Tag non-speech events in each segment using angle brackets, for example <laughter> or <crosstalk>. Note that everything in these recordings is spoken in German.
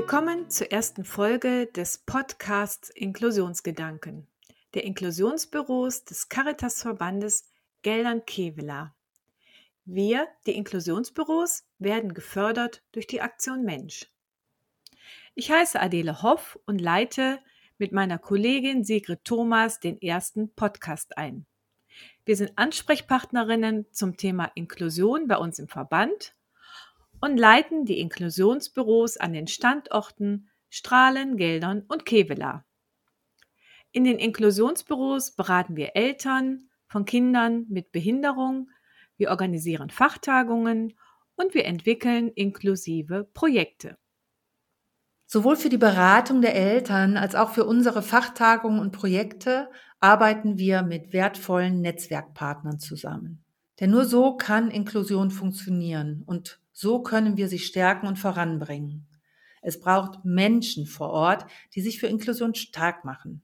Willkommen zur ersten Folge des Podcasts Inklusionsgedanken, der Inklusionsbüros des Caritasverbandes Geldern-Kevela. Wir, die Inklusionsbüros, werden gefördert durch die Aktion Mensch. Ich heiße Adele Hoff und leite mit meiner Kollegin Sigrid Thomas den ersten Podcast ein. Wir sind Ansprechpartnerinnen zum Thema Inklusion bei uns im Verband und leiten die Inklusionsbüros an den Standorten Strahlen, Geldern und Kevela. In den Inklusionsbüros beraten wir Eltern von Kindern mit Behinderung, wir organisieren Fachtagungen und wir entwickeln inklusive Projekte. Sowohl für die Beratung der Eltern als auch für unsere Fachtagungen und Projekte arbeiten wir mit wertvollen Netzwerkpartnern zusammen. Denn nur so kann Inklusion funktionieren und so können wir sie stärken und voranbringen. Es braucht Menschen vor Ort, die sich für Inklusion stark machen.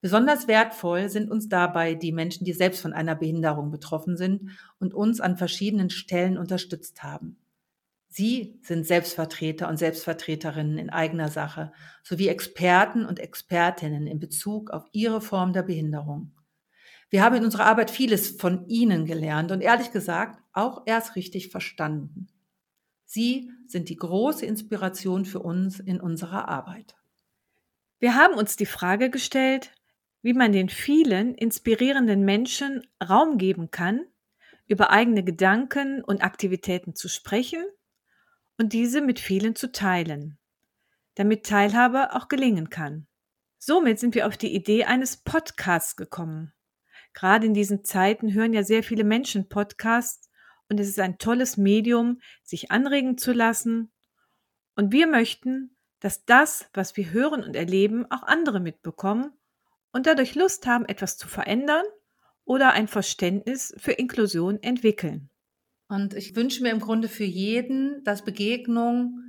Besonders wertvoll sind uns dabei die Menschen, die selbst von einer Behinderung betroffen sind und uns an verschiedenen Stellen unterstützt haben. Sie sind Selbstvertreter und Selbstvertreterinnen in eigener Sache sowie Experten und Expertinnen in Bezug auf ihre Form der Behinderung. Wir haben in unserer Arbeit vieles von Ihnen gelernt und ehrlich gesagt auch erst richtig verstanden. Sie sind die große Inspiration für uns in unserer Arbeit. Wir haben uns die Frage gestellt, wie man den vielen inspirierenden Menschen Raum geben kann, über eigene Gedanken und Aktivitäten zu sprechen und diese mit vielen zu teilen, damit Teilhabe auch gelingen kann. Somit sind wir auf die Idee eines Podcasts gekommen. Gerade in diesen Zeiten hören ja sehr viele Menschen Podcasts und es ist ein tolles Medium, sich anregen zu lassen. Und wir möchten, dass das, was wir hören und erleben, auch andere mitbekommen und dadurch Lust haben, etwas zu verändern oder ein Verständnis für Inklusion entwickeln. Und ich wünsche mir im Grunde für jeden, dass Begegnung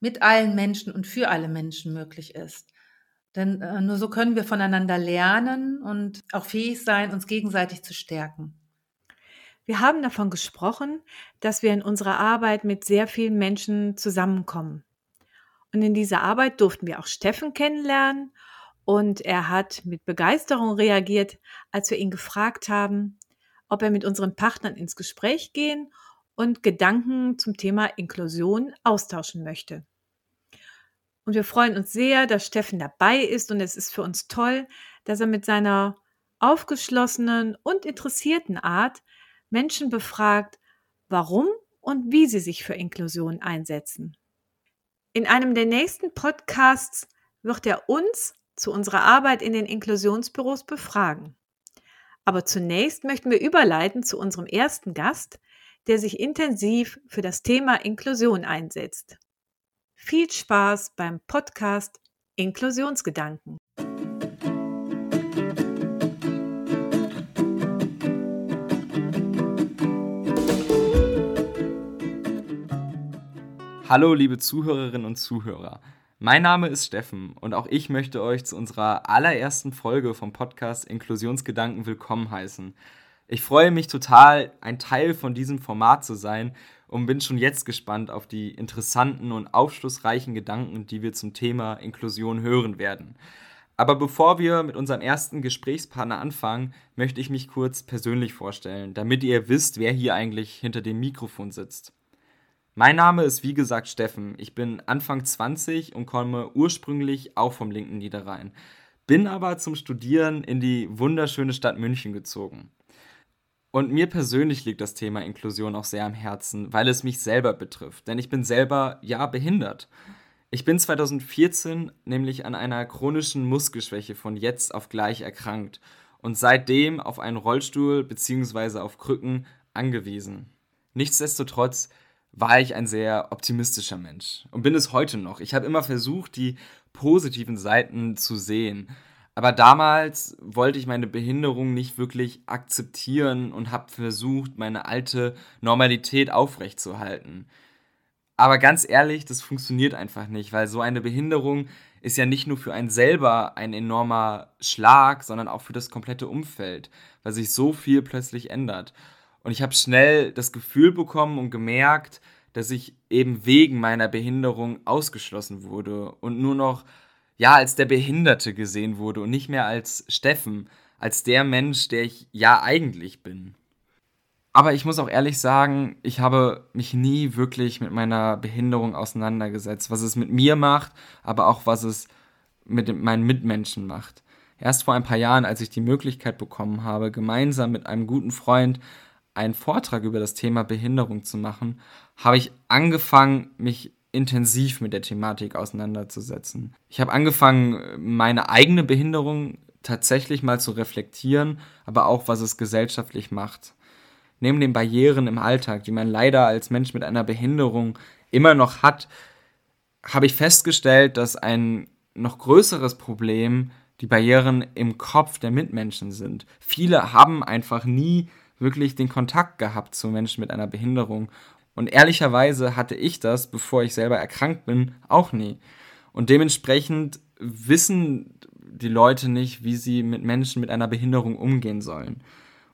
mit allen Menschen und für alle Menschen möglich ist. Denn äh, nur so können wir voneinander lernen und auch fähig sein, uns gegenseitig zu stärken. Wir haben davon gesprochen, dass wir in unserer Arbeit mit sehr vielen Menschen zusammenkommen. Und in dieser Arbeit durften wir auch Steffen kennenlernen und er hat mit Begeisterung reagiert, als wir ihn gefragt haben, ob er mit unseren Partnern ins Gespräch gehen und Gedanken zum Thema Inklusion austauschen möchte. Und wir freuen uns sehr, dass Steffen dabei ist und es ist für uns toll, dass er mit seiner aufgeschlossenen und interessierten Art Menschen befragt, warum und wie sie sich für Inklusion einsetzen. In einem der nächsten Podcasts wird er uns zu unserer Arbeit in den Inklusionsbüros befragen. Aber zunächst möchten wir überleiten zu unserem ersten Gast, der sich intensiv für das Thema Inklusion einsetzt. Viel Spaß beim Podcast Inklusionsgedanken. Hallo liebe Zuhörerinnen und Zuhörer. Mein Name ist Steffen und auch ich möchte euch zu unserer allerersten Folge vom Podcast Inklusionsgedanken willkommen heißen. Ich freue mich total, ein Teil von diesem Format zu sein und bin schon jetzt gespannt auf die interessanten und aufschlussreichen Gedanken, die wir zum Thema Inklusion hören werden. Aber bevor wir mit unserem ersten Gesprächspartner anfangen, möchte ich mich kurz persönlich vorstellen, damit ihr wisst, wer hier eigentlich hinter dem Mikrofon sitzt. Mein Name ist wie gesagt Steffen. Ich bin Anfang 20 und komme ursprünglich auch vom linken Niederrhein. Bin aber zum Studieren in die wunderschöne Stadt München gezogen. Und mir persönlich liegt das Thema Inklusion auch sehr am Herzen, weil es mich selber betrifft. Denn ich bin selber, ja, behindert. Ich bin 2014 nämlich an einer chronischen Muskelschwäche von jetzt auf gleich erkrankt und seitdem auf einen Rollstuhl bzw. auf Krücken angewiesen. Nichtsdestotrotz war ich ein sehr optimistischer Mensch und bin es heute noch. Ich habe immer versucht, die positiven Seiten zu sehen. Aber damals wollte ich meine Behinderung nicht wirklich akzeptieren und habe versucht, meine alte Normalität aufrechtzuerhalten. Aber ganz ehrlich, das funktioniert einfach nicht, weil so eine Behinderung ist ja nicht nur für einen selber ein enormer Schlag, sondern auch für das komplette Umfeld, weil sich so viel plötzlich ändert. Und ich habe schnell das Gefühl bekommen und gemerkt, dass ich eben wegen meiner Behinderung ausgeschlossen wurde und nur noch ja als der Behinderte gesehen wurde und nicht mehr als Steffen, als der Mensch, der ich ja eigentlich bin. Aber ich muss auch ehrlich sagen, ich habe mich nie wirklich mit meiner Behinderung auseinandergesetzt, was es mit mir macht, aber auch was es mit meinen Mitmenschen macht. Erst vor ein paar Jahren, als ich die Möglichkeit bekommen habe, gemeinsam mit einem guten Freund einen Vortrag über das Thema Behinderung zu machen, habe ich angefangen, mich intensiv mit der Thematik auseinanderzusetzen. Ich habe angefangen, meine eigene Behinderung tatsächlich mal zu reflektieren, aber auch, was es gesellschaftlich macht neben den Barrieren im Alltag, die man leider als Mensch mit einer Behinderung immer noch hat, habe ich festgestellt, dass ein noch größeres Problem die Barrieren im Kopf der Mitmenschen sind. Viele haben einfach nie wirklich den Kontakt gehabt zu Menschen mit einer Behinderung. Und ehrlicherweise hatte ich das, bevor ich selber erkrankt bin, auch nie. Und dementsprechend wissen die Leute nicht, wie sie mit Menschen mit einer Behinderung umgehen sollen.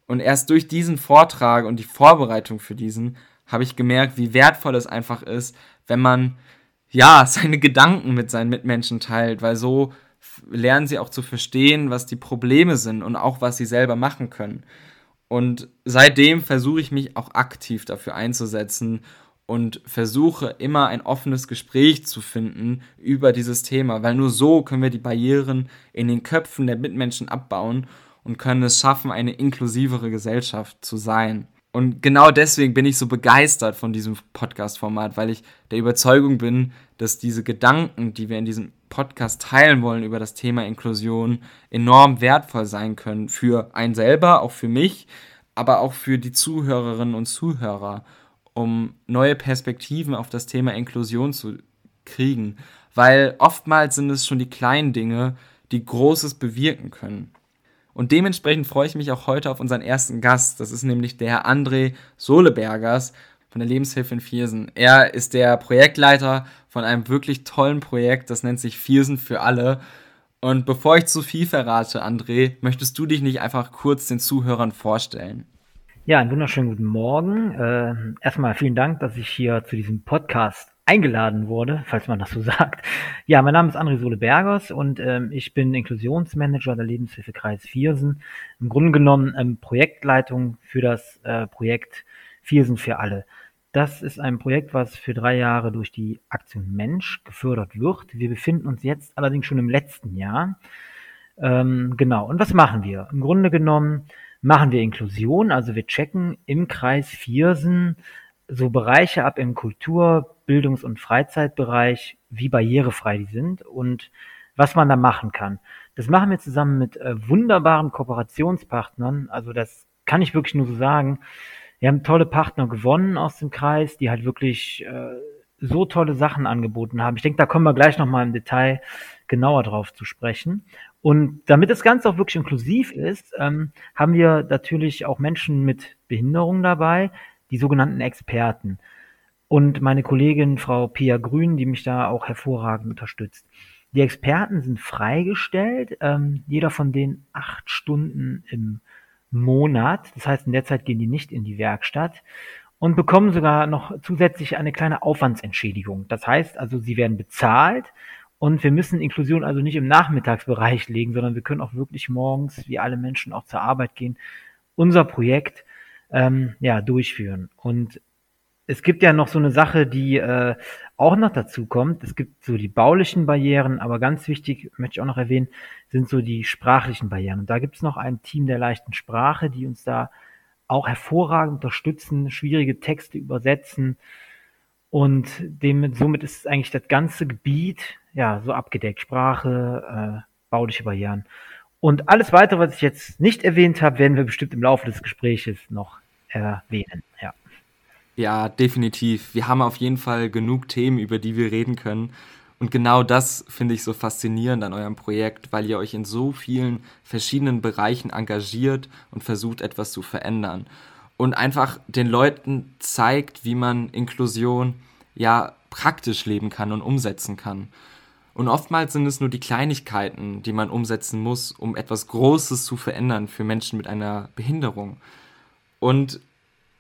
Und erst durch diesen Vortrag und die Vorbereitung für diesen habe ich gemerkt, wie wertvoll es einfach ist, wenn man ja <laughs> seine Gedanken mit seinen Mitmenschen teilt, weil so lernen sie auch zu verstehen, was die Probleme sind und auch was sie selber machen können. Und seitdem versuche ich mich auch aktiv dafür einzusetzen und versuche immer ein offenes Gespräch zu finden über dieses Thema, weil nur so können wir die Barrieren in den Köpfen der Mitmenschen abbauen und können es schaffen, eine inklusivere Gesellschaft zu sein. Und genau deswegen bin ich so begeistert von diesem Podcast-Format, weil ich der Überzeugung bin, dass diese Gedanken, die wir in diesem Podcast teilen wollen über das Thema Inklusion, enorm wertvoll sein können für einen selber, auch für mich, aber auch für die Zuhörerinnen und Zuhörer, um neue Perspektiven auf das Thema Inklusion zu kriegen. Weil oftmals sind es schon die kleinen Dinge, die Großes bewirken können. Und dementsprechend freue ich mich auch heute auf unseren ersten Gast. Das ist nämlich der Herr André Solebergers von der Lebenshilfe in Viersen. Er ist der Projektleiter von einem wirklich tollen Projekt, das nennt sich Viersen für alle. Und bevor ich zu viel verrate, André, möchtest du dich nicht einfach kurz den Zuhörern vorstellen? Ja, einen wunderschönen guten Morgen. Äh, erstmal vielen Dank, dass ich hier zu diesem Podcast eingeladen wurde, falls man das so <laughs> sagt. Ja, mein Name ist André Sole Bergers und ähm, ich bin Inklusionsmanager der Lebenshilfe Kreis Viersen. Im Grunde genommen ähm, Projektleitung für das äh, Projekt Viersen für alle. Das ist ein Projekt, was für drei Jahre durch die Aktion Mensch gefördert wird. Wir befinden uns jetzt allerdings schon im letzten Jahr. Ähm, genau. Und was machen wir? Im Grunde genommen machen wir Inklusion, also wir checken im Kreis Viersen so Bereiche ab im Kultur-, Bildungs- und Freizeitbereich, wie barrierefrei die sind und was man da machen kann. Das machen wir zusammen mit äh, wunderbaren Kooperationspartnern. Also das kann ich wirklich nur so sagen. Wir haben tolle Partner gewonnen aus dem Kreis, die halt wirklich äh, so tolle Sachen angeboten haben. Ich denke, da kommen wir gleich nochmal im Detail genauer drauf zu sprechen. Und damit das Ganze auch wirklich inklusiv ist, ähm, haben wir natürlich auch Menschen mit Behinderung dabei, die sogenannten Experten. Und meine Kollegin Frau Pia Grün, die mich da auch hervorragend unterstützt. Die Experten sind freigestellt, ähm, jeder von denen acht Stunden im Monat. Das heißt, in der Zeit gehen die nicht in die Werkstatt und bekommen sogar noch zusätzlich eine kleine Aufwandsentschädigung. Das heißt also, sie werden bezahlt und wir müssen Inklusion also nicht im Nachmittagsbereich legen, sondern wir können auch wirklich morgens, wie alle Menschen, auch zur Arbeit gehen, unser Projekt ähm, ja, durchführen. Und es gibt ja noch so eine Sache, die äh, auch noch dazu kommt. Es gibt so die baulichen Barrieren, aber ganz wichtig, möchte ich auch noch erwähnen, sind so die sprachlichen Barrieren. Und da gibt es noch ein Team der leichten Sprache, die uns da auch hervorragend unterstützen, schwierige Texte übersetzen. Und dem, somit ist eigentlich das ganze Gebiet ja so abgedeckt. Sprache, äh, bauliche Barrieren. Und alles weitere, was ich jetzt nicht erwähnt habe, werden wir bestimmt im Laufe des Gespräches noch erwähnen. Ja. Ja, definitiv. Wir haben auf jeden Fall genug Themen, über die wir reden können. Und genau das finde ich so faszinierend an eurem Projekt, weil ihr euch in so vielen verschiedenen Bereichen engagiert und versucht, etwas zu verändern. Und einfach den Leuten zeigt, wie man Inklusion ja praktisch leben kann und umsetzen kann. Und oftmals sind es nur die Kleinigkeiten, die man umsetzen muss, um etwas Großes zu verändern für Menschen mit einer Behinderung. Und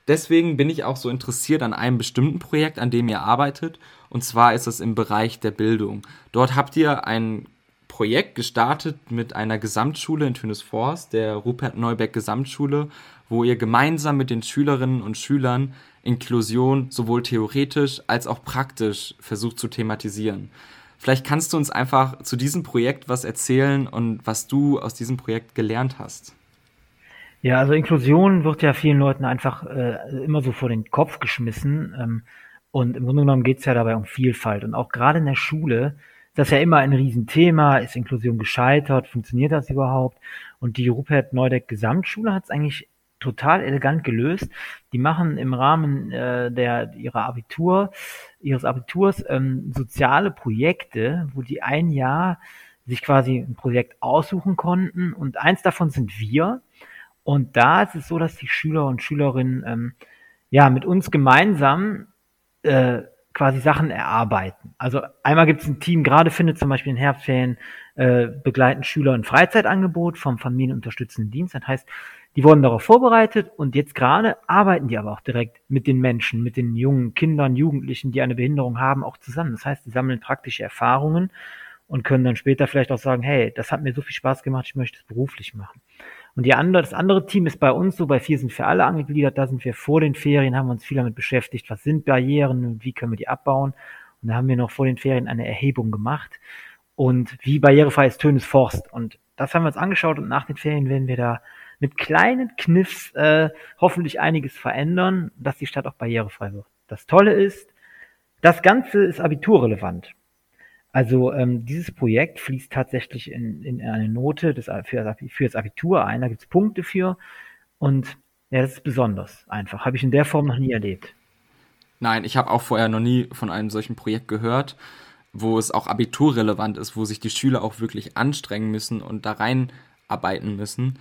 deswegen bin ich auch so interessiert an einem bestimmten Projekt, an dem ihr arbeitet. Und zwar ist es im Bereich der Bildung. Dort habt ihr ein Projekt gestartet mit einer Gesamtschule in Tönesforst, der Rupert Neubeck Gesamtschule, wo ihr gemeinsam mit den Schülerinnen und Schülern Inklusion sowohl theoretisch als auch praktisch versucht zu thematisieren. Vielleicht kannst du uns einfach zu diesem Projekt was erzählen und was du aus diesem Projekt gelernt hast. Ja, also Inklusion wird ja vielen Leuten einfach äh, immer so vor den Kopf geschmissen. Ähm, und im Grunde genommen geht es ja dabei um Vielfalt. Und auch gerade in der Schule ist das ja immer ein Riesenthema. Ist Inklusion gescheitert? Funktioniert das überhaupt? Und die Rupert Neudeck Gesamtschule hat es eigentlich total elegant gelöst. Die machen im Rahmen äh, der ihrer Abitur, ihres Abiturs ähm, soziale Projekte, wo die ein Jahr sich quasi ein Projekt aussuchen konnten und eins davon sind wir. Und da ist es so, dass die Schüler und Schülerinnen ähm, ja mit uns gemeinsam äh, quasi Sachen erarbeiten. Also einmal gibt es ein Team, gerade findet zum Beispiel in Herbstferien äh, begleiten Schüler ein Freizeitangebot vom Familienunterstützenden Dienst. Das heißt, die wurden darauf vorbereitet und jetzt gerade arbeiten die aber auch direkt mit den Menschen, mit den jungen Kindern, Jugendlichen, die eine Behinderung haben, auch zusammen. Das heißt, die sammeln praktische Erfahrungen und können dann später vielleicht auch sagen, hey, das hat mir so viel Spaß gemacht, ich möchte es beruflich machen. Und die andere, das andere Team ist bei uns so, bei vier sind für alle angegliedert, da sind wir vor den Ferien, haben uns viel damit beschäftigt, was sind Barrieren und wie können wir die abbauen. Und da haben wir noch vor den Ferien eine Erhebung gemacht und wie barrierefrei ist Tönes Forst. Und das haben wir uns angeschaut und nach den Ferien werden wir da mit kleinen Kniffs äh, hoffentlich einiges verändern, dass die Stadt auch barrierefrei wird. Das Tolle ist, das Ganze ist abiturrelevant. Also ähm, dieses Projekt fließt tatsächlich in, in eine Note des, für, für das Abitur ein. Da gibt es Punkte für. Und ja, das ist besonders einfach. Habe ich in der Form noch nie erlebt. Nein, ich habe auch vorher noch nie von einem solchen Projekt gehört, wo es auch abiturrelevant ist, wo sich die Schüler auch wirklich anstrengen müssen und da reinarbeiten müssen.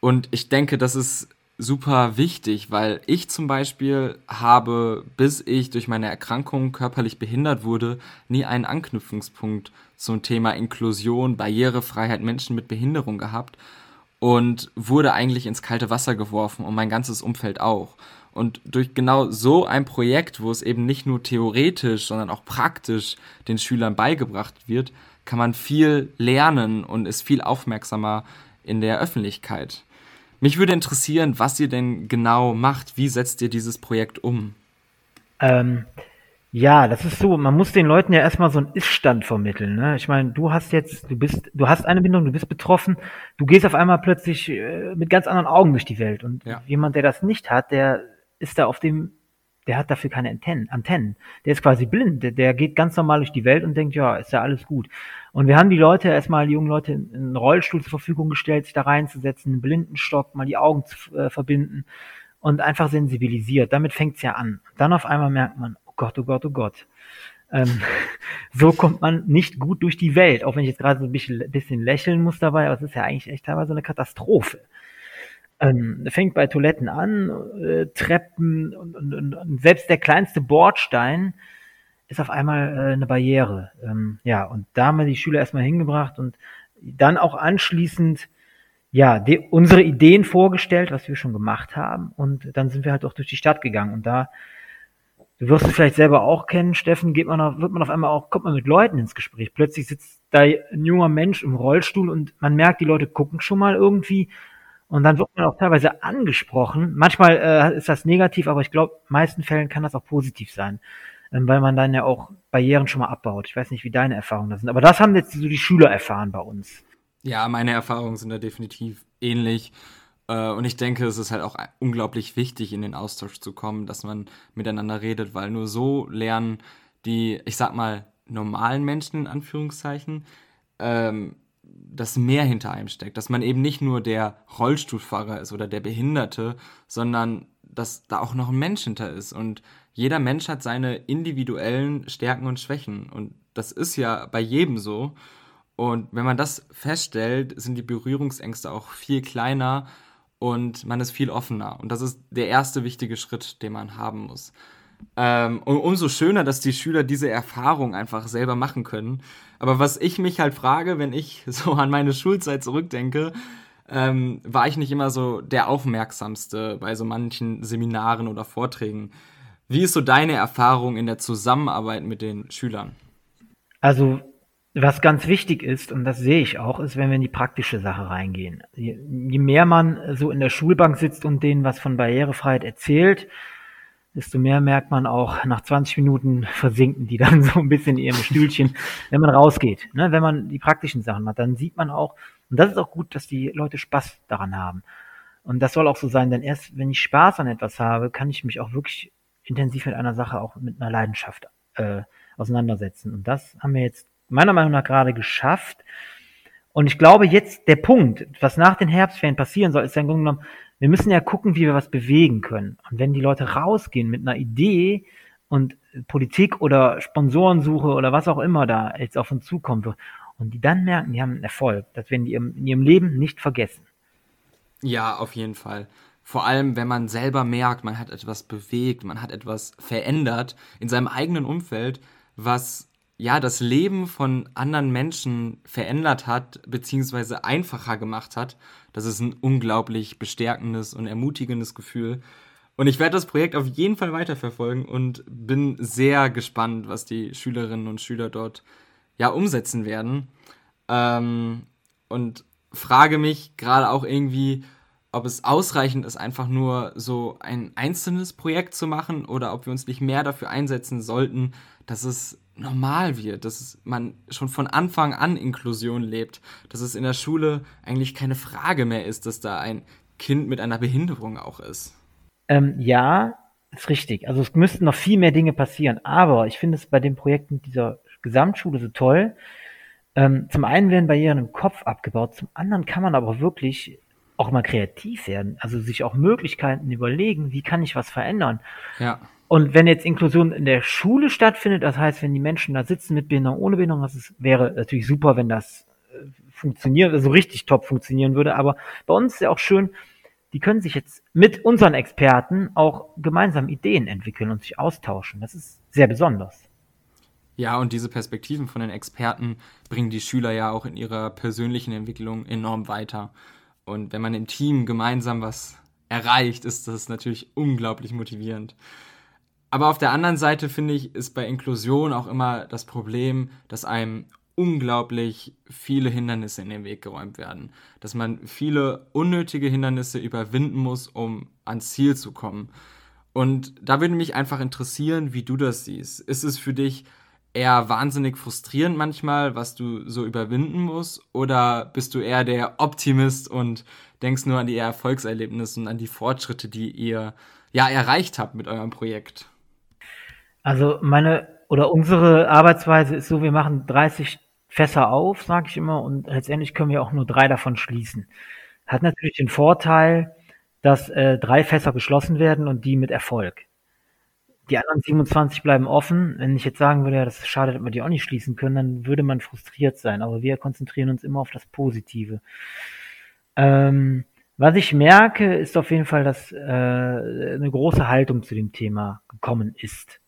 Und ich denke, das ist super wichtig, weil ich zum Beispiel habe, bis ich durch meine Erkrankung körperlich behindert wurde, nie einen Anknüpfungspunkt zum Thema Inklusion, Barrierefreiheit, Menschen mit Behinderung gehabt und wurde eigentlich ins kalte Wasser geworfen und mein ganzes Umfeld auch. Und durch genau so ein Projekt, wo es eben nicht nur theoretisch, sondern auch praktisch den Schülern beigebracht wird, kann man viel lernen und ist viel aufmerksamer in der Öffentlichkeit. Mich würde interessieren, was ihr denn genau macht. Wie setzt ihr dieses Projekt um? Ähm, ja, das ist so, man muss den Leuten ja erstmal so einen Ist-Stand vermitteln. Ne? Ich meine, du hast jetzt, du bist, du hast eine Bindung, du bist betroffen, du gehst auf einmal plötzlich äh, mit ganz anderen Augen durch die Welt. Und ja. jemand, der das nicht hat, der ist da auf dem der hat dafür keine Antennen. Antennen. Der ist quasi blind. Der, der, geht ganz normal durch die Welt und denkt, ja, ist ja alles gut. Und wir haben die Leute erstmal, die jungen Leute, einen Rollstuhl zur Verfügung gestellt, sich da reinzusetzen, einen Blindenstock, mal die Augen zu äh, verbinden und einfach sensibilisiert. Damit fängt's ja an. Dann auf einmal merkt man, oh Gott, oh Gott, oh Gott. Ähm, <laughs> so kommt man nicht gut durch die Welt, auch wenn ich jetzt gerade so ein bisschen, bisschen lächeln muss dabei, aber es ist ja eigentlich echt teilweise eine Katastrophe. Ähm, fängt bei Toiletten an, äh, Treppen und, und, und, selbst der kleinste Bordstein ist auf einmal äh, eine Barriere. Ähm, ja, und da haben wir die Schüler erstmal hingebracht und dann auch anschließend ja, die, unsere Ideen vorgestellt, was wir schon gemacht haben. Und dann sind wir halt auch durch die Stadt gegangen. Und da, du wirst es vielleicht selber auch kennen, Steffen, geht man auf, wird man auf einmal auch, kommt man mit Leuten ins Gespräch. Plötzlich sitzt da ein junger Mensch im Rollstuhl und man merkt, die Leute gucken schon mal irgendwie und dann wird man auch teilweise angesprochen. Manchmal äh, ist das negativ, aber ich glaube, meisten Fällen kann das auch positiv sein, ähm, weil man dann ja auch Barrieren schon mal abbaut. Ich weiß nicht, wie deine Erfahrungen da sind, aber das haben jetzt so die Schüler erfahren bei uns. Ja, meine Erfahrungen sind da definitiv ähnlich. Äh, und ich denke, es ist halt auch unglaublich wichtig, in den Austausch zu kommen, dass man miteinander redet, weil nur so lernen die, ich sag mal, normalen Menschen in Anführungszeichen, ähm, dass mehr hinter einem steckt, dass man eben nicht nur der Rollstuhlfahrer ist oder der Behinderte, sondern dass da auch noch ein Mensch hinter ist. Und jeder Mensch hat seine individuellen Stärken und Schwächen. Und das ist ja bei jedem so. Und wenn man das feststellt, sind die Berührungsängste auch viel kleiner und man ist viel offener. Und das ist der erste wichtige Schritt, den man haben muss. Ähm, und umso schöner, dass die Schüler diese Erfahrung einfach selber machen können. Aber was ich mich halt frage, wenn ich <laughs> so an meine Schulzeit zurückdenke, ähm, war ich nicht immer so der Aufmerksamste bei so manchen Seminaren oder Vorträgen. Wie ist so deine Erfahrung in der Zusammenarbeit mit den Schülern? Also, was ganz wichtig ist, und das sehe ich auch, ist, wenn wir in die praktische Sache reingehen. Je, je mehr man so in der Schulbank sitzt und denen was von Barrierefreiheit erzählt, desto mehr merkt man auch, nach 20 Minuten versinken die dann <laughs> so ein bisschen in ihrem Stühlchen, wenn man rausgeht. Ne? Wenn man die praktischen Sachen macht, dann sieht man auch, und das ist auch gut, dass die Leute Spaß daran haben. Und das soll auch so sein, denn erst wenn ich Spaß an etwas habe, kann ich mich auch wirklich intensiv mit einer Sache auch mit einer Leidenschaft äh, auseinandersetzen. Und das haben wir jetzt meiner Meinung nach gerade geschafft. Und ich glaube jetzt der Punkt, was nach den Herbstferien passieren soll, ist Grunde genommen, wir müssen ja gucken, wie wir was bewegen können. Und wenn die Leute rausgehen mit einer Idee und Politik oder Sponsorensuche oder was auch immer da jetzt auf uns zukommt und die dann merken, die haben einen Erfolg, das werden die in ihrem Leben nicht vergessen. Ja, auf jeden Fall. Vor allem, wenn man selber merkt, man hat etwas bewegt, man hat etwas verändert in seinem eigenen Umfeld, was ja das Leben von anderen Menschen verändert hat, beziehungsweise einfacher gemacht hat. Das ist ein unglaublich bestärkendes und ermutigendes Gefühl. Und ich werde das Projekt auf jeden Fall weiterverfolgen und bin sehr gespannt, was die Schülerinnen und Schüler dort ja umsetzen werden. Ähm, und frage mich gerade auch irgendwie, ob es ausreichend ist, einfach nur so ein einzelnes Projekt zu machen oder ob wir uns nicht mehr dafür einsetzen sollten, dass es normal wird, dass man schon von Anfang an Inklusion lebt, dass es in der Schule eigentlich keine Frage mehr ist, dass da ein Kind mit einer Behinderung auch ist. Ähm, ja, ist richtig. Also es müssten noch viel mehr Dinge passieren, aber ich finde es bei dem Projekt mit dieser Gesamtschule so toll. Ähm, zum einen werden Barrieren im Kopf abgebaut, zum anderen kann man aber wirklich auch mal kreativ werden, also sich auch Möglichkeiten überlegen, wie kann ich was verändern. Ja. Und wenn jetzt Inklusion in der Schule stattfindet, das heißt, wenn die Menschen da sitzen mit Behinderung, ohne Behinderung, das ist, wäre natürlich super, wenn das äh, funktioniert, also richtig top funktionieren würde. Aber bei uns ist ja auch schön, die können sich jetzt mit unseren Experten auch gemeinsam Ideen entwickeln und sich austauschen. Das ist sehr besonders. Ja, und diese Perspektiven von den Experten bringen die Schüler ja auch in ihrer persönlichen Entwicklung enorm weiter. Und wenn man im Team gemeinsam was erreicht, ist das natürlich unglaublich motivierend. Aber auf der anderen Seite finde ich, ist bei Inklusion auch immer das Problem, dass einem unglaublich viele Hindernisse in den Weg geräumt werden. Dass man viele unnötige Hindernisse überwinden muss, um ans Ziel zu kommen. Und da würde mich einfach interessieren, wie du das siehst. Ist es für dich eher wahnsinnig frustrierend manchmal, was du so überwinden musst? Oder bist du eher der Optimist und denkst nur an die Erfolgserlebnisse und an die Fortschritte, die ihr ja erreicht habt mit eurem Projekt? Also meine oder unsere Arbeitsweise ist so, wir machen 30 Fässer auf, sage ich immer, und letztendlich können wir auch nur drei davon schließen. Hat natürlich den Vorteil, dass äh, drei Fässer geschlossen werden und die mit Erfolg. Die anderen 27 bleiben offen. Wenn ich jetzt sagen würde, ja, das ist schade, dass wir die auch nicht schließen können, dann würde man frustriert sein. Aber wir konzentrieren uns immer auf das Positive. Ähm, was ich merke, ist auf jeden Fall, dass äh, eine große Haltung zu dem Thema gekommen ist.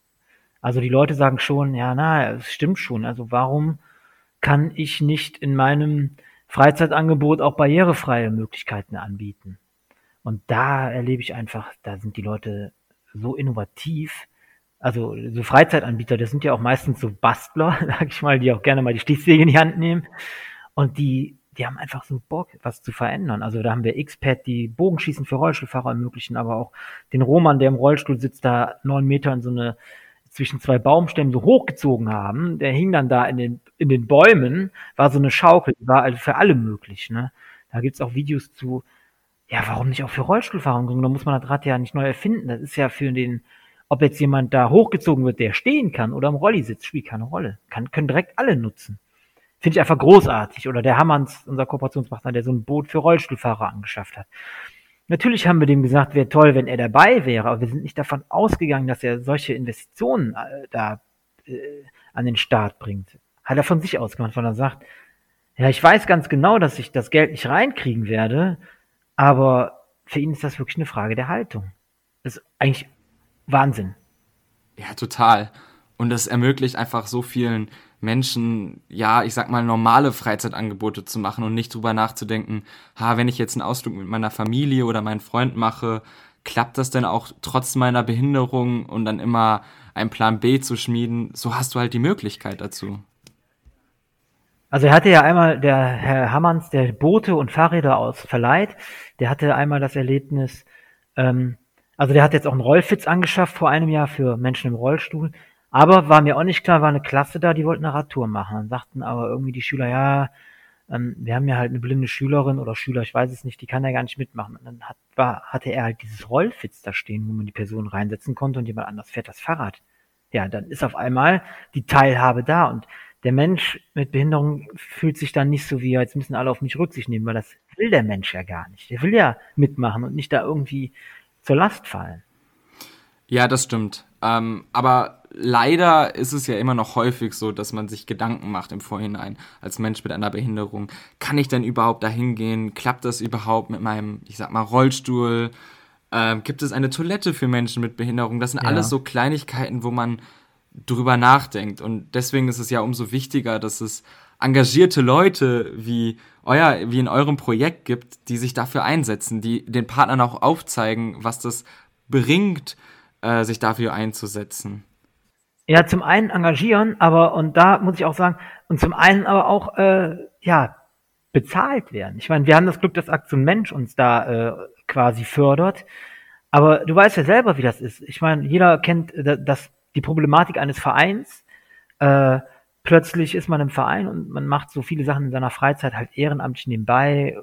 Also die Leute sagen schon, ja, na, es stimmt schon. Also warum kann ich nicht in meinem Freizeitangebot auch barrierefreie Möglichkeiten anbieten? Und da erlebe ich einfach, da sind die Leute so innovativ, also so Freizeitanbieter, das sind ja auch meistens so Bastler, <laughs> sag ich mal, die auch gerne mal die Stichsäge in die Hand nehmen. Und die, die haben einfach so Bock, was zu verändern. Also da haben wir X-Pad, die Bogenschießen für Rollstuhlfahrer ermöglichen, aber auch den Roman, der im Rollstuhl sitzt, da neun Meter in so eine zwischen zwei Baumstämmen so hochgezogen haben. Der hing dann da in den, in den Bäumen, war so eine Schaukel, war also für alle möglich. Ne? Da gibt's auch Videos zu, ja, warum nicht auch für Rollstuhlfahrer? Da muss man das Rad ja nicht neu erfinden. Das ist ja für den ob jetzt jemand da hochgezogen wird, der stehen kann oder im Rolli sitzt, spielt keine Rolle. Kann, können direkt alle nutzen. Finde ich einfach großartig. Oder der Hammerns, unser Kooperationspartner, der so ein Boot für Rollstuhlfahrer angeschafft hat. Natürlich haben wir dem gesagt, wäre toll, wenn er dabei wäre, aber wir sind nicht davon ausgegangen, dass er solche Investitionen äh, da äh, an den Start bringt. Hat er von sich ausgemacht, weil er sagt, ja, ich weiß ganz genau, dass ich das Geld nicht reinkriegen werde, aber für ihn ist das wirklich eine Frage der Haltung. Das ist eigentlich Wahnsinn. Ja, total. Und das ermöglicht einfach so vielen Menschen, ja, ich sag mal, normale Freizeitangebote zu machen und nicht drüber nachzudenken, ha, wenn ich jetzt einen Ausflug mit meiner Familie oder meinem Freund mache, klappt das denn auch trotz meiner Behinderung und dann immer einen Plan B zu schmieden? So hast du halt die Möglichkeit dazu. Also er hatte ja einmal der Herr Hammanns, der Boote und Fahrräder aus verleiht, der hatte einmal das Erlebnis, ähm, also der hat jetzt auch einen Rollfitz angeschafft vor einem Jahr für Menschen im Rollstuhl. Aber war mir auch nicht klar, war eine Klasse da, die wollten eine Radtour machen. Dann sagten aber irgendwie die Schüler, ja, ähm, wir haben ja halt eine blinde Schülerin oder Schüler, ich weiß es nicht, die kann ja gar nicht mitmachen. Und dann hat, war, hatte er halt dieses Rollfitz da stehen, wo man die Person reinsetzen konnte und jemand anders fährt das Fahrrad. Ja, dann ist auf einmal die Teilhabe da und der Mensch mit Behinderung fühlt sich dann nicht so wie, jetzt müssen alle auf mich Rücksicht nehmen, weil das will der Mensch ja gar nicht. Der will ja mitmachen und nicht da irgendwie zur Last fallen. Ja, das stimmt. Ähm, aber leider ist es ja immer noch häufig so, dass man sich Gedanken macht im Vorhinein als Mensch mit einer Behinderung. Kann ich denn überhaupt dahin gehen? Klappt das überhaupt mit meinem, ich sag mal, Rollstuhl? Ähm, gibt es eine Toilette für Menschen mit Behinderung? Das sind ja. alles so Kleinigkeiten, wo man drüber nachdenkt. Und deswegen ist es ja umso wichtiger, dass es engagierte Leute wie euer, wie in eurem Projekt gibt, die sich dafür einsetzen, die den Partnern auch aufzeigen, was das bringt, äh, sich dafür einzusetzen. Ja, zum einen engagieren, aber und da muss ich auch sagen, und zum einen aber auch äh, ja bezahlt werden. Ich meine, wir haben das Glück, dass Aktion Mensch uns da äh, quasi fördert. Aber du weißt ja selber, wie das ist. Ich meine, jeder kennt äh, das, die Problematik eines Vereins. Äh, plötzlich ist man im Verein und man macht so viele Sachen in seiner Freizeit halt ehrenamtlich nebenbei.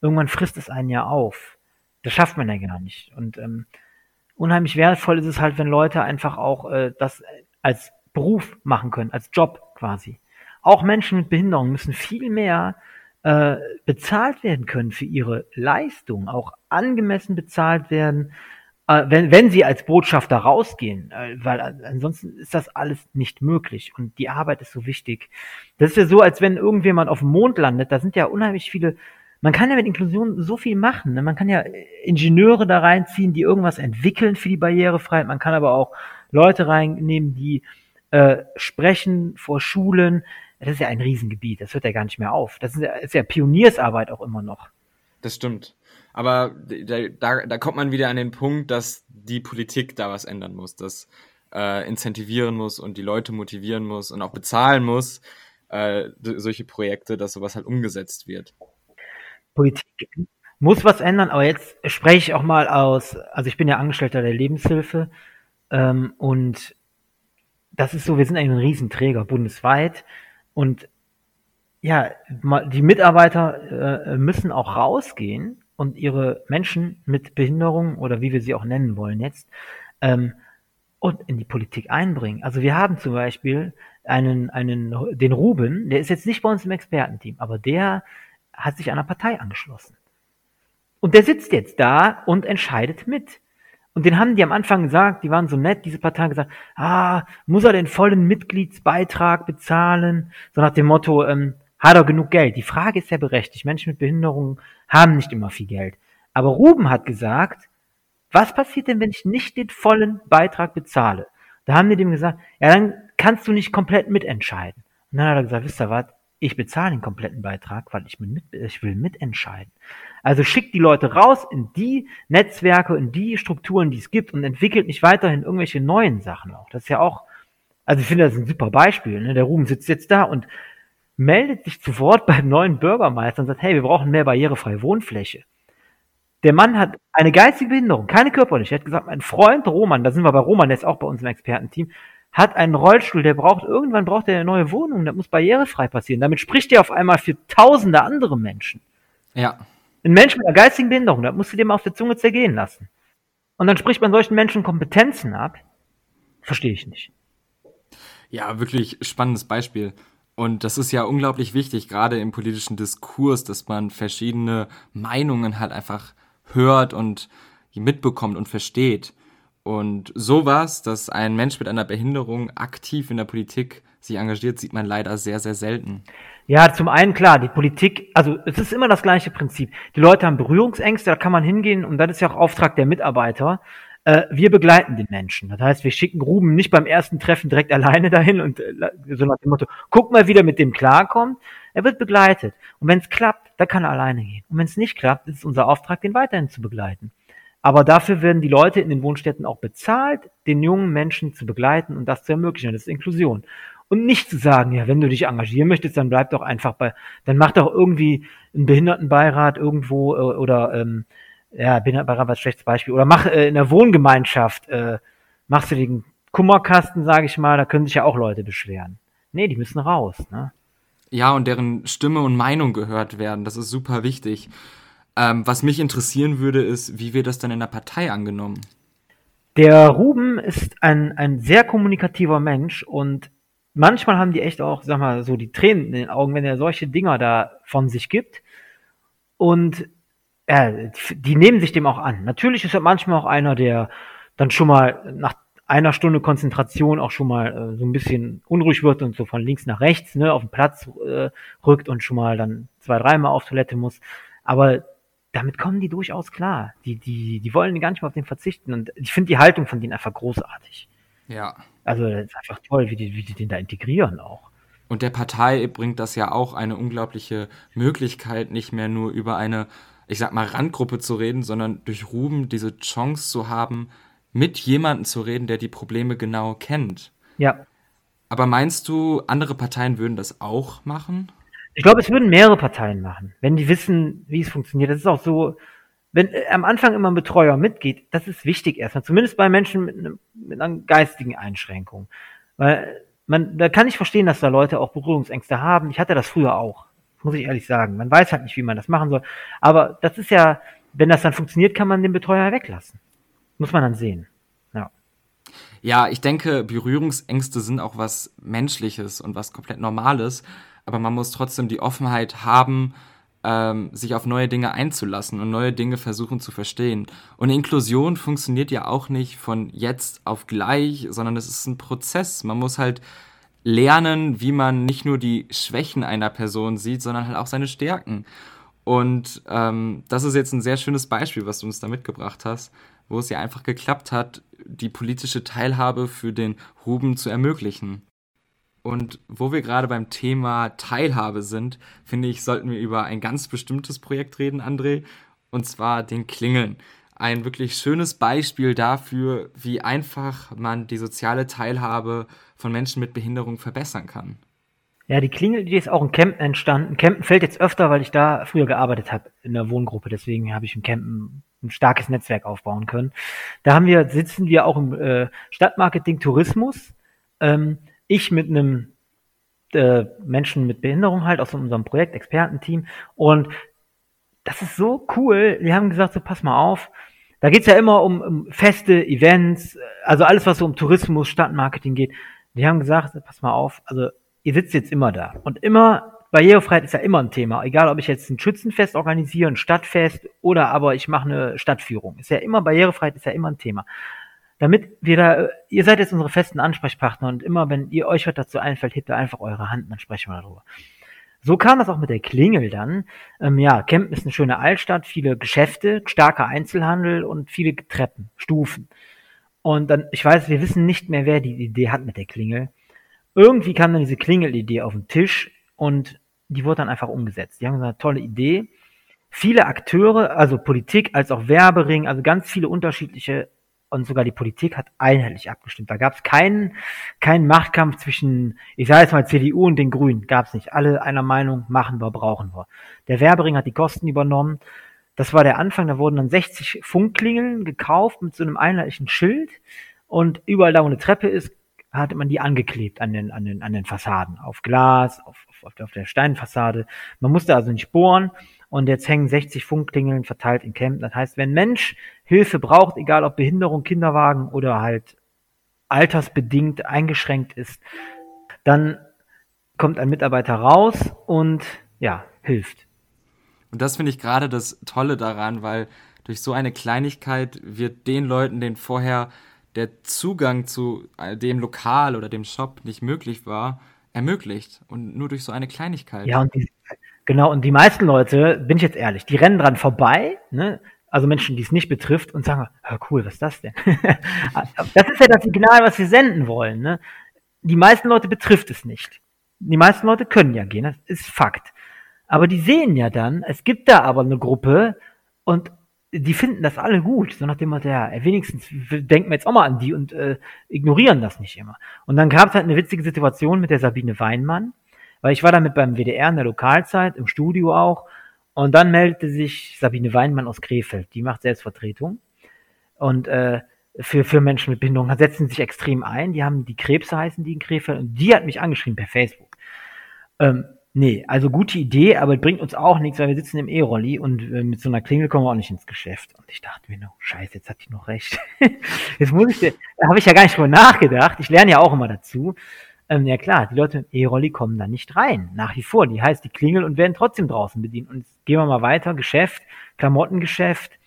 Irgendwann frisst es einen ja auf. Das schafft man ja gar nicht. Und ähm, unheimlich wertvoll ist es halt, wenn Leute einfach auch äh, das als Beruf machen können, als Job quasi. Auch Menschen mit Behinderung müssen viel mehr äh, bezahlt werden können für ihre Leistung, auch angemessen bezahlt werden, äh, wenn, wenn sie als Botschafter rausgehen, äh, weil ansonsten ist das alles nicht möglich und die Arbeit ist so wichtig. Das ist ja so, als wenn irgendjemand auf dem Mond landet, da sind ja unheimlich viele, man kann ja mit Inklusion so viel machen. Ne? Man kann ja Ingenieure da reinziehen, die irgendwas entwickeln für die Barrierefreiheit, man kann aber auch Leute reinnehmen, die äh, sprechen vor Schulen. Das ist ja ein Riesengebiet, das hört ja gar nicht mehr auf. Das ist ja, ist ja Pioniersarbeit auch immer noch. Das stimmt. Aber da, da, da kommt man wieder an den Punkt, dass die Politik da was ändern muss, das äh, incentivieren muss und die Leute motivieren muss und auch bezahlen muss, äh, solche Projekte, dass sowas halt umgesetzt wird. Politik muss was ändern, aber jetzt spreche ich auch mal aus, also ich bin ja Angestellter der Lebenshilfe ähm, und das ist so, wir sind eigentlich ein Riesenträger bundesweit und ja, die Mitarbeiter äh, müssen auch rausgehen und ihre Menschen mit Behinderung oder wie wir sie auch nennen wollen jetzt, ähm, und in die Politik einbringen. Also wir haben zum Beispiel einen, einen, den Ruben, der ist jetzt nicht bei uns im Expertenteam, aber der hat sich einer Partei angeschlossen. Und der sitzt jetzt da und entscheidet mit. Und den haben die am Anfang gesagt, die waren so nett, diese Partei gesagt, ah, muss er den vollen Mitgliedsbeitrag bezahlen? So nach dem Motto, ähm, hat er genug Geld? Die Frage ist ja berechtigt. Menschen mit Behinderungen haben nicht immer viel Geld. Aber Ruben hat gesagt, was passiert denn, wenn ich nicht den vollen Beitrag bezahle? Da haben die dem gesagt, ja, dann kannst du nicht komplett mitentscheiden. Und dann hat er gesagt, wisst ihr was? Ich bezahle den kompletten Beitrag, weil ich, mit, ich will mitentscheiden. Also schickt die Leute raus in die Netzwerke, in die Strukturen, die es gibt und entwickelt nicht weiterhin irgendwelche neuen Sachen auch. Das ist ja auch, also ich finde das ein super Beispiel. Ne? Der Ruben sitzt jetzt da und meldet sich zu Wort <laughs> beim neuen Bürgermeister und sagt, hey, wir brauchen mehr barrierefreie Wohnfläche. Der Mann hat eine geistige Behinderung, keine körperliche. Er hat gesagt, mein Freund Roman, da sind wir bei Roman, der ist auch bei uns im Expertenteam, hat einen Rollstuhl, der braucht, irgendwann braucht er eine neue Wohnung, das muss barrierefrei passieren. Damit spricht er auf einmal für tausende andere Menschen. Ja. Ein Mensch mit einer geistigen Behinderung, das musst du dem auf der Zunge zergehen lassen. Und dann spricht man solchen Menschen Kompetenzen ab. Verstehe ich nicht. Ja, wirklich spannendes Beispiel. Und das ist ja unglaublich wichtig, gerade im politischen Diskurs, dass man verschiedene Meinungen halt einfach hört und mitbekommt und versteht. Und sowas, dass ein Mensch mit einer Behinderung aktiv in der Politik sich engagiert, sieht man leider sehr, sehr selten. Ja, zum einen klar, die Politik, also es ist immer das gleiche Prinzip. Die Leute haben Berührungsängste, da kann man hingehen und das ist ja auch Auftrag der Mitarbeiter, äh, wir begleiten den Menschen. Das heißt, wir schicken Ruben nicht beim ersten Treffen direkt <laughs> alleine dahin und äh, so nach dem Motto, guck mal, wie der mit dem klarkommt. Er wird begleitet. Und wenn es klappt, dann kann er alleine gehen. Und wenn es nicht klappt, ist es unser Auftrag, den weiterhin zu begleiten. Aber dafür werden die Leute in den Wohnstätten auch bezahlt, den jungen Menschen zu begleiten und das zu ermöglichen. Das ist Inklusion. Und nicht zu sagen, ja, wenn du dich engagieren möchtest, dann bleib doch einfach bei, dann mach doch irgendwie einen Behindertenbeirat irgendwo äh, oder ähm, ja, Behindertenbeirat war ein schlechtes Beispiel. Oder mach äh, in der Wohngemeinschaft, äh, machst du den Kummerkasten, sage ich mal, da können sich ja auch Leute beschweren. Nee, die müssen raus, ne? Ja, und deren Stimme und Meinung gehört werden. Das ist super wichtig. Ähm, was mich interessieren würde, ist, wie wird das dann in der Partei angenommen? Der Ruben ist ein, ein sehr kommunikativer Mensch und manchmal haben die echt auch, sag mal, so die Tränen in den Augen, wenn er solche Dinger da von sich gibt. Und ja, die nehmen sich dem auch an. Natürlich ist er manchmal auch einer, der dann schon mal nach einer Stunde Konzentration auch schon mal äh, so ein bisschen unruhig wird und so von links nach rechts ne, auf den Platz äh, rückt und schon mal dann zwei, dreimal auf Toilette muss. Aber damit kommen die durchaus klar. Die, die, die wollen gar nicht mehr auf den verzichten. Und ich finde die Haltung von denen einfach großartig. Ja. Also das ist einfach toll, wie die, wie die den da integrieren auch. Und der Partei bringt das ja auch eine unglaubliche Möglichkeit, nicht mehr nur über eine, ich sag mal, Randgruppe zu reden, sondern durch Ruben diese Chance zu haben, mit jemandem zu reden, der die Probleme genau kennt. Ja. Aber meinst du, andere Parteien würden das auch machen? Ich glaube, es würden mehrere Parteien machen, wenn die wissen, wie es funktioniert. Das ist auch so, wenn äh, am Anfang immer ein Betreuer mitgeht, das ist wichtig erstmal, zumindest bei Menschen mit, einem, mit einer geistigen Einschränkung. Weil man, da kann ich verstehen, dass da Leute auch Berührungsängste haben. Ich hatte das früher auch, muss ich ehrlich sagen. Man weiß halt nicht, wie man das machen soll. Aber das ist ja, wenn das dann funktioniert, kann man den Betreuer weglassen. Muss man dann sehen. Ja. Ja, ich denke, Berührungsängste sind auch was Menschliches und was komplett Normales aber man muss trotzdem die Offenheit haben, ähm, sich auf neue Dinge einzulassen und neue Dinge versuchen zu verstehen. Und Inklusion funktioniert ja auch nicht von jetzt auf gleich, sondern es ist ein Prozess. Man muss halt lernen, wie man nicht nur die Schwächen einer Person sieht, sondern halt auch seine Stärken. Und ähm, das ist jetzt ein sehr schönes Beispiel, was du uns da mitgebracht hast, wo es ja einfach geklappt hat, die politische Teilhabe für den Ruben zu ermöglichen. Und wo wir gerade beim Thema Teilhabe sind, finde ich, sollten wir über ein ganz bestimmtes Projekt reden, André, und zwar den Klingeln. Ein wirklich schönes Beispiel dafür, wie einfach man die soziale Teilhabe von Menschen mit Behinderung verbessern kann. Ja, die Klingel-Idee ist auch in Campen entstanden. Campen fällt jetzt öfter, weil ich da früher gearbeitet habe in der Wohngruppe. Deswegen habe ich im Campen ein starkes Netzwerk aufbauen können. Da haben wir, sitzen wir auch im äh, Stadtmarketing Tourismus. Ähm, ich mit einem äh, Menschen mit Behinderung halt aus unserem Projekt, Expertenteam. Und das ist so cool. Wir haben gesagt, so pass mal auf. Da geht's ja immer um, um feste Events, also alles, was so um Tourismus, Stadtmarketing geht. Wir haben gesagt, pass mal auf, also ihr sitzt jetzt immer da. Und immer, Barrierefreiheit ist ja immer ein Thema. Egal, ob ich jetzt ein Schützenfest organisiere, ein Stadtfest oder aber ich mache eine Stadtführung. Ist ja immer, Barrierefreiheit ist ja immer ein Thema damit wir da, ihr seid jetzt unsere festen Ansprechpartner und immer, wenn ihr euch was dazu einfällt, hebt ihr einfach eure Hand, dann sprechen wir darüber. So kam das auch mit der Klingel dann. Ähm, ja, Kempen ist eine schöne Altstadt, viele Geschäfte, starker Einzelhandel und viele Treppen, Stufen. Und dann, ich weiß, wir wissen nicht mehr, wer die Idee hat mit der Klingel. Irgendwie kam dann diese Klingel-Idee auf den Tisch und die wurde dann einfach umgesetzt. Die haben gesagt, tolle Idee. Viele Akteure, also Politik als auch Werbering, also ganz viele unterschiedliche und sogar die Politik hat einheitlich abgestimmt. Da gab es keinen, keinen Machtkampf zwischen, ich sage jetzt mal CDU und den Grünen, gab es nicht. Alle einer Meinung, machen wir, brauchen wir. Der Werbering hat die Kosten übernommen. Das war der Anfang, da wurden dann 60 Funkklingeln gekauft mit so einem einheitlichen Schild und überall da, wo eine Treppe ist, hatte man die angeklebt an den, an den, an den Fassaden. Auf Glas, auf, auf, auf der Steinfassade. Man musste also nicht bohren und jetzt hängen 60 Funkklingeln verteilt in Campen. Das heißt, wenn Mensch Hilfe braucht, egal ob Behinderung, Kinderwagen oder halt altersbedingt eingeschränkt ist, dann kommt ein Mitarbeiter raus und ja, hilft. Und das finde ich gerade das Tolle daran, weil durch so eine Kleinigkeit wird den Leuten, denen vorher der Zugang zu äh, dem Lokal oder dem Shop nicht möglich war, ermöglicht. Und nur durch so eine Kleinigkeit. Ja, und die, Genau, und die meisten Leute, bin ich jetzt ehrlich, die rennen dran vorbei, ne? also Menschen, die es nicht betrifft, und sagen, ah, cool, was ist das denn? <laughs> das ist ja das Signal, was wir senden wollen. Ne? Die meisten Leute betrifft es nicht. Die meisten Leute können ja gehen, das ist Fakt. Aber die sehen ja dann, es gibt da aber eine Gruppe und die finden das alle gut. So nach dem Motto, ja, wenigstens denken wir jetzt auch mal an die und äh, ignorieren das nicht immer. Und dann gab es halt eine witzige Situation mit der Sabine Weinmann, weil ich war damit beim WDR in der Lokalzeit, im Studio auch, und dann meldete sich Sabine Weinmann aus Krefeld, die macht Selbstvertretung. Und äh, für, für Menschen mit Behinderung setzen sich extrem ein. Die haben die Krebse heißen die in Krefeld und die hat mich angeschrieben per Facebook. Ähm, Nee, also gute Idee, aber bringt uns auch nichts, weil wir sitzen im E-Rolli und äh, mit so einer Klingel kommen wir auch nicht ins Geschäft. Und ich dachte mir, no, scheiße, jetzt hat die noch recht. <laughs> jetzt muss ich, da habe ich ja gar nicht drüber nachgedacht. Ich lerne ja auch immer dazu. Ähm, ja klar, die Leute im E-Rolli kommen da nicht rein. Nach wie vor. Die heißt die Klingel und werden trotzdem draußen bedient. Und gehen wir mal weiter. Geschäft, Klamottengeschäft.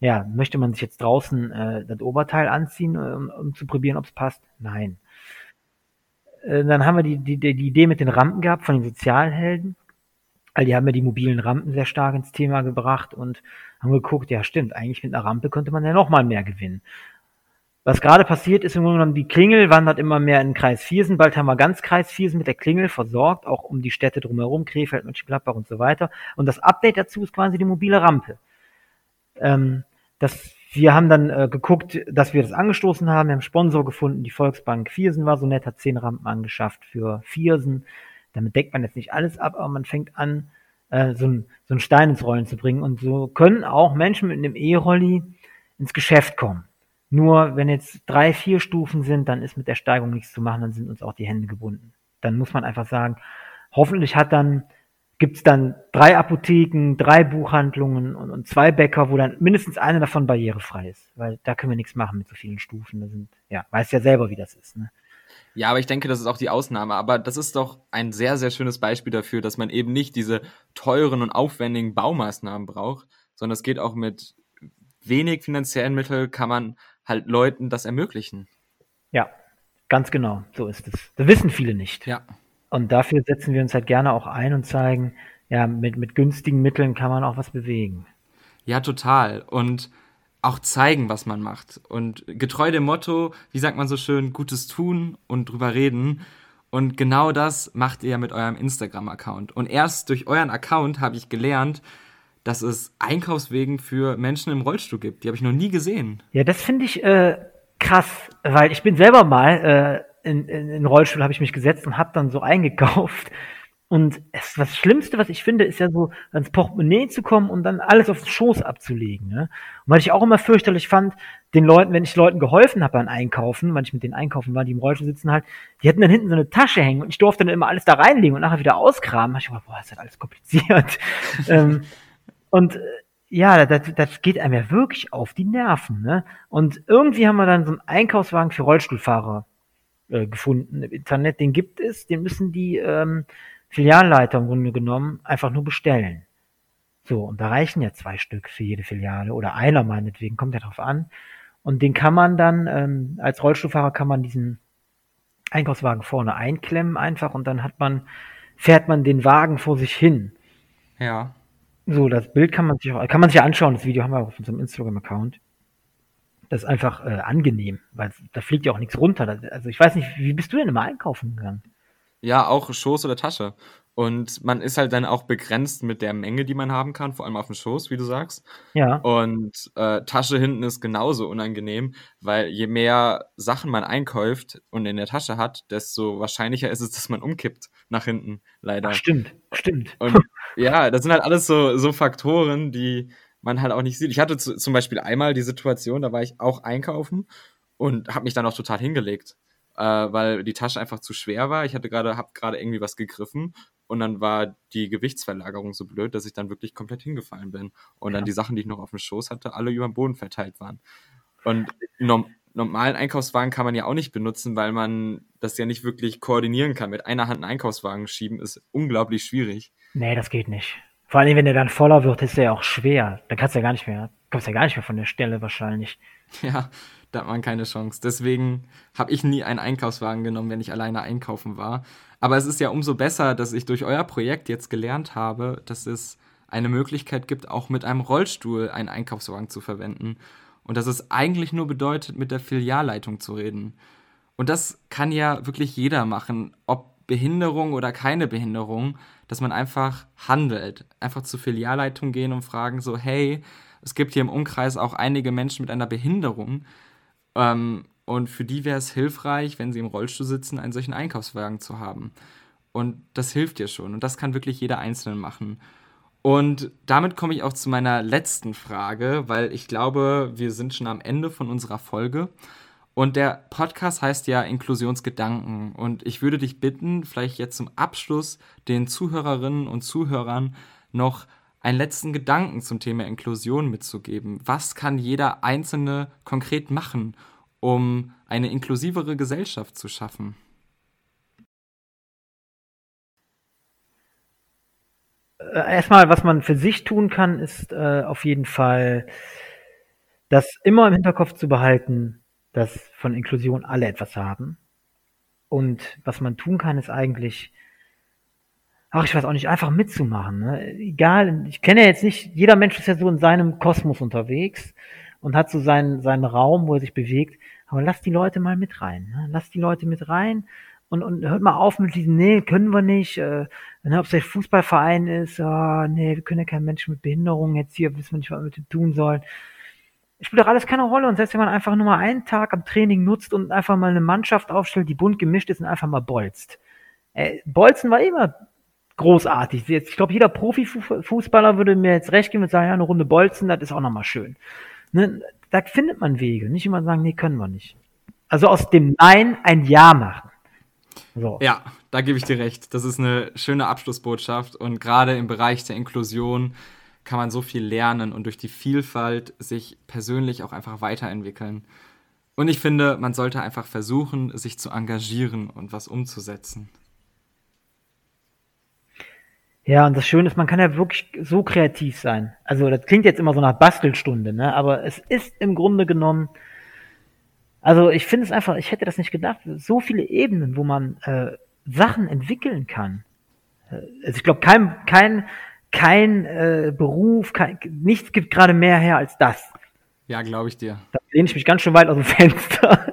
Ja, möchte man sich jetzt draußen äh, das Oberteil anziehen, um, um zu probieren, ob es passt? Nein. Äh, dann haben wir die, die, die Idee mit den Rampen gehabt von den Sozialhelden. Weil die haben ja die mobilen Rampen sehr stark ins Thema gebracht und haben geguckt, ja stimmt, eigentlich mit einer Rampe könnte man ja noch mal mehr gewinnen. Was gerade passiert ist, im Grunde genommen, die Klingel wandert immer mehr in Kreis Viersen. Bald haben wir ganz Kreis Viersen mit der Klingel versorgt, auch um die Städte drumherum, Krefeld, Mönchengladbach und so weiter. Und das Update dazu ist quasi die mobile Rampe. Ähm, das wir haben dann äh, geguckt, dass wir das angestoßen haben. Wir haben Sponsor gefunden. Die Volksbank Viersen war so nett, hat zehn Rampen angeschafft für Viersen. Damit deckt man jetzt nicht alles ab, aber man fängt an, äh, so, ein, so einen Stein ins Rollen zu bringen. Und so können auch Menschen mit einem E-Rolli ins Geschäft kommen. Nur wenn jetzt drei, vier Stufen sind, dann ist mit der Steigung nichts zu machen, dann sind uns auch die Hände gebunden. Dann muss man einfach sagen, hoffentlich hat dann gibt es dann drei Apotheken, drei Buchhandlungen und, und, zwei Bäcker, wo dann mindestens eine davon barrierefrei ist. Weil da können wir nichts machen mit so vielen Stufen. Da sind, ja, weiß ja selber, wie das ist. Ne? Ja, aber ich denke, das ist auch die Ausnahme. Aber das ist doch ein sehr, sehr schönes Beispiel dafür, dass man eben nicht diese teuren und aufwendigen Baumaßnahmen braucht, sondern es geht auch mit wenig finanziellen Mitteln, kann man halt Leuten das ermöglichen. Ja, ganz genau. So ist es. Das wissen viele nicht. Ja. Und dafür setzen wir uns halt gerne auch ein und zeigen, ja, mit, mit günstigen Mitteln kann man auch was bewegen. Ja, total. Und auch zeigen, was man macht. Und getreu dem Motto, wie sagt man so schön, Gutes tun und drüber reden. Und genau das macht ihr mit eurem Instagram-Account. Und erst durch euren Account habe ich gelernt, dass es Einkaufswegen für Menschen im Rollstuhl gibt. Die habe ich noch nie gesehen. Ja, das finde ich äh, krass, weil ich bin selber mal äh, in, in, in Rollstuhl habe ich mich gesetzt und habe dann so eingekauft. Und es, das Schlimmste, was ich finde, ist ja so ans Portemonnaie zu kommen und dann alles auf den Schoß abzulegen. Ne? Und weil ich auch immer fürchterlich fand, den Leuten, wenn ich Leuten geholfen habe beim Einkaufen, weil ich mit denen einkaufen war, die im Rollstuhl sitzen halt, die hatten dann hinten so eine Tasche hängen und ich durfte dann immer alles da reinlegen und nachher wieder auskramen. Ich dachte, boah, ist das alles kompliziert. <laughs> ähm, und äh, ja, das, das geht einem ja wirklich auf die Nerven. Ne? Und irgendwie haben wir dann so einen Einkaufswagen für Rollstuhlfahrer äh, gefunden im Internet. Den gibt es, den müssen die ähm, Filialleiter im Grunde genommen einfach nur bestellen. So, und da reichen ja zwei Stück für jede Filiale oder einer meinetwegen, kommt ja drauf an. Und den kann man dann, ähm, als Rollstuhlfahrer kann man diesen Einkaufswagen vorne einklemmen einfach und dann hat man, fährt man den Wagen vor sich hin. Ja. So, das Bild kann man sich auch, kann man sich anschauen, das Video haben wir auf unserem Instagram-Account das ist einfach äh, angenehm, weil da fliegt ja auch nichts runter. Also ich weiß nicht, wie bist du denn immer einkaufen gegangen? Ja, auch Schoß oder Tasche. Und man ist halt dann auch begrenzt mit der Menge, die man haben kann, vor allem auf dem Schoß, wie du sagst. Ja. Und äh, Tasche hinten ist genauso unangenehm, weil je mehr Sachen man einkauft und in der Tasche hat, desto wahrscheinlicher ist es, dass man umkippt nach hinten, leider. Ach, stimmt, stimmt. Und ja, das sind halt alles so, so Faktoren, die man halt auch nicht sieht. Ich hatte zu, zum Beispiel einmal die Situation, da war ich auch einkaufen und habe mich dann auch total hingelegt, äh, weil die Tasche einfach zu schwer war. Ich hatte gerade, habe gerade irgendwie was gegriffen und dann war die Gewichtsverlagerung so blöd, dass ich dann wirklich komplett hingefallen bin und ja. dann die Sachen, die ich noch auf dem Schoß hatte, alle über den Boden verteilt waren. Und normalen Einkaufswagen kann man ja auch nicht benutzen, weil man das ja nicht wirklich koordinieren kann. Mit einer Hand einen Einkaufswagen schieben ist unglaublich schwierig. Nee, das geht nicht. Vor allem, wenn der dann voller wird, ist der ja auch schwer. Dann kannst du ja gar nicht mehr, kommst ja gar nicht mehr von der Stelle wahrscheinlich. <laughs> Ja, da hat man keine Chance. Deswegen habe ich nie einen Einkaufswagen genommen, wenn ich alleine einkaufen war. Aber es ist ja umso besser, dass ich durch euer Projekt jetzt gelernt habe, dass es eine Möglichkeit gibt, auch mit einem Rollstuhl einen Einkaufswagen zu verwenden. Und dass es eigentlich nur bedeutet, mit der Filialleitung zu reden. Und das kann ja wirklich jeder machen, ob Behinderung oder keine Behinderung, dass man einfach handelt. Einfach zur Filialleitung gehen und fragen so, hey, es gibt hier im Umkreis auch einige Menschen mit einer Behinderung. Ähm, und für die wäre es hilfreich, wenn sie im Rollstuhl sitzen, einen solchen Einkaufswagen zu haben. Und das hilft dir schon. Und das kann wirklich jeder Einzelne machen. Und damit komme ich auch zu meiner letzten Frage, weil ich glaube, wir sind schon am Ende von unserer Folge. Und der Podcast heißt ja Inklusionsgedanken. Und ich würde dich bitten, vielleicht jetzt zum Abschluss den Zuhörerinnen und Zuhörern noch einen letzten Gedanken zum Thema Inklusion mitzugeben. Was kann jeder Einzelne konkret machen, um eine inklusivere Gesellschaft zu schaffen? Erstmal, was man für sich tun kann, ist äh, auf jeden Fall, das immer im Hinterkopf zu behalten, dass von Inklusion alle etwas haben. Und was man tun kann, ist eigentlich ach, ich weiß auch nicht, einfach mitzumachen. Ne? Egal, ich kenne ja jetzt nicht, jeder Mensch ist ja so in seinem Kosmos unterwegs und hat so seinen, seinen Raum, wo er sich bewegt. Aber lass die Leute mal mit rein. Ne? Lass die Leute mit rein und, und hört mal auf mit diesem, nee, können wir nicht, äh, ob es der Fußballverein ist, oh, nee, wir können ja keinen Menschen mit Behinderung jetzt hier, wissen wir nicht, was wir mit dem tun sollen. Spielt doch alles keine Rolle. Und selbst wenn man einfach nur mal einen Tag am Training nutzt und einfach mal eine Mannschaft aufstellt, die bunt gemischt ist und einfach mal bolzt. Äh, Bolzen war immer großartig. Jetzt, ich glaube, jeder Profifußballer würde mir jetzt recht geben und sagen, ja, eine Runde Bolzen, das ist auch nochmal schön. Ne? Da findet man Wege. Nicht immer sagen, nee, können wir nicht. Also aus dem Nein ein Ja machen. So. Ja, da gebe ich dir recht. Das ist eine schöne Abschlussbotschaft. Und gerade im Bereich der Inklusion kann man so viel lernen und durch die Vielfalt sich persönlich auch einfach weiterentwickeln. Und ich finde, man sollte einfach versuchen, sich zu engagieren und was umzusetzen. Ja, und das Schöne ist, man kann ja wirklich so kreativ sein. Also das klingt jetzt immer so nach Bastelstunde, ne? Aber es ist im Grunde genommen, also ich finde es einfach, ich hätte das nicht gedacht, so viele Ebenen, wo man äh, Sachen entwickeln kann. Äh, also ich glaube, kein, kein, kein äh, Beruf, kein, nichts gibt gerade mehr her als das. Ja, glaube ich dir. Da lehne ich mich ganz schön weit aus dem Fenster. <laughs>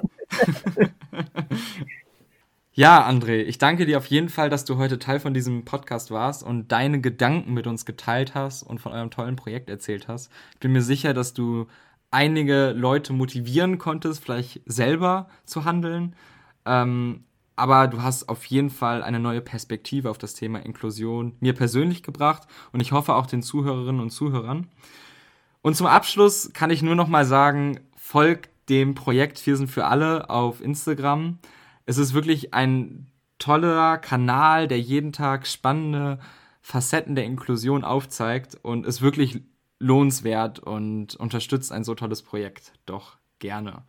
Ja, André, ich danke dir auf jeden Fall, dass du heute Teil von diesem Podcast warst und deine Gedanken mit uns geteilt hast und von eurem tollen Projekt erzählt hast. Ich bin mir sicher, dass du einige Leute motivieren konntest, vielleicht selber zu handeln. Ähm, aber du hast auf jeden Fall eine neue Perspektive auf das Thema Inklusion mir persönlich gebracht und ich hoffe auch den Zuhörerinnen und Zuhörern. Und zum Abschluss kann ich nur noch mal sagen, folgt dem Projekt sind für alle auf Instagram es ist wirklich ein toller Kanal, der jeden Tag spannende Facetten der Inklusion aufzeigt und ist wirklich lohnenswert und unterstützt ein so tolles Projekt. Doch gerne.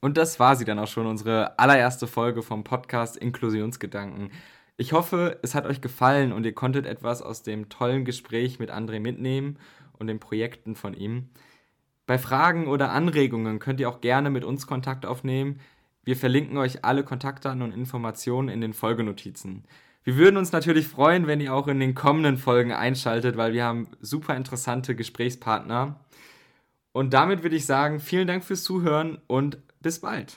Und das war sie dann auch schon, unsere allererste Folge vom Podcast Inklusionsgedanken. Ich hoffe, es hat euch gefallen und ihr konntet etwas aus dem tollen Gespräch mit André mitnehmen und den Projekten von ihm. Bei Fragen oder Anregungen könnt ihr auch gerne mit uns Kontakt aufnehmen. Wir verlinken euch alle Kontaktdaten und Informationen in den Folgenotizen. Wir würden uns natürlich freuen, wenn ihr auch in den kommenden Folgen einschaltet, weil wir haben super interessante Gesprächspartner. Und damit würde ich sagen, vielen Dank fürs Zuhören und bis bald.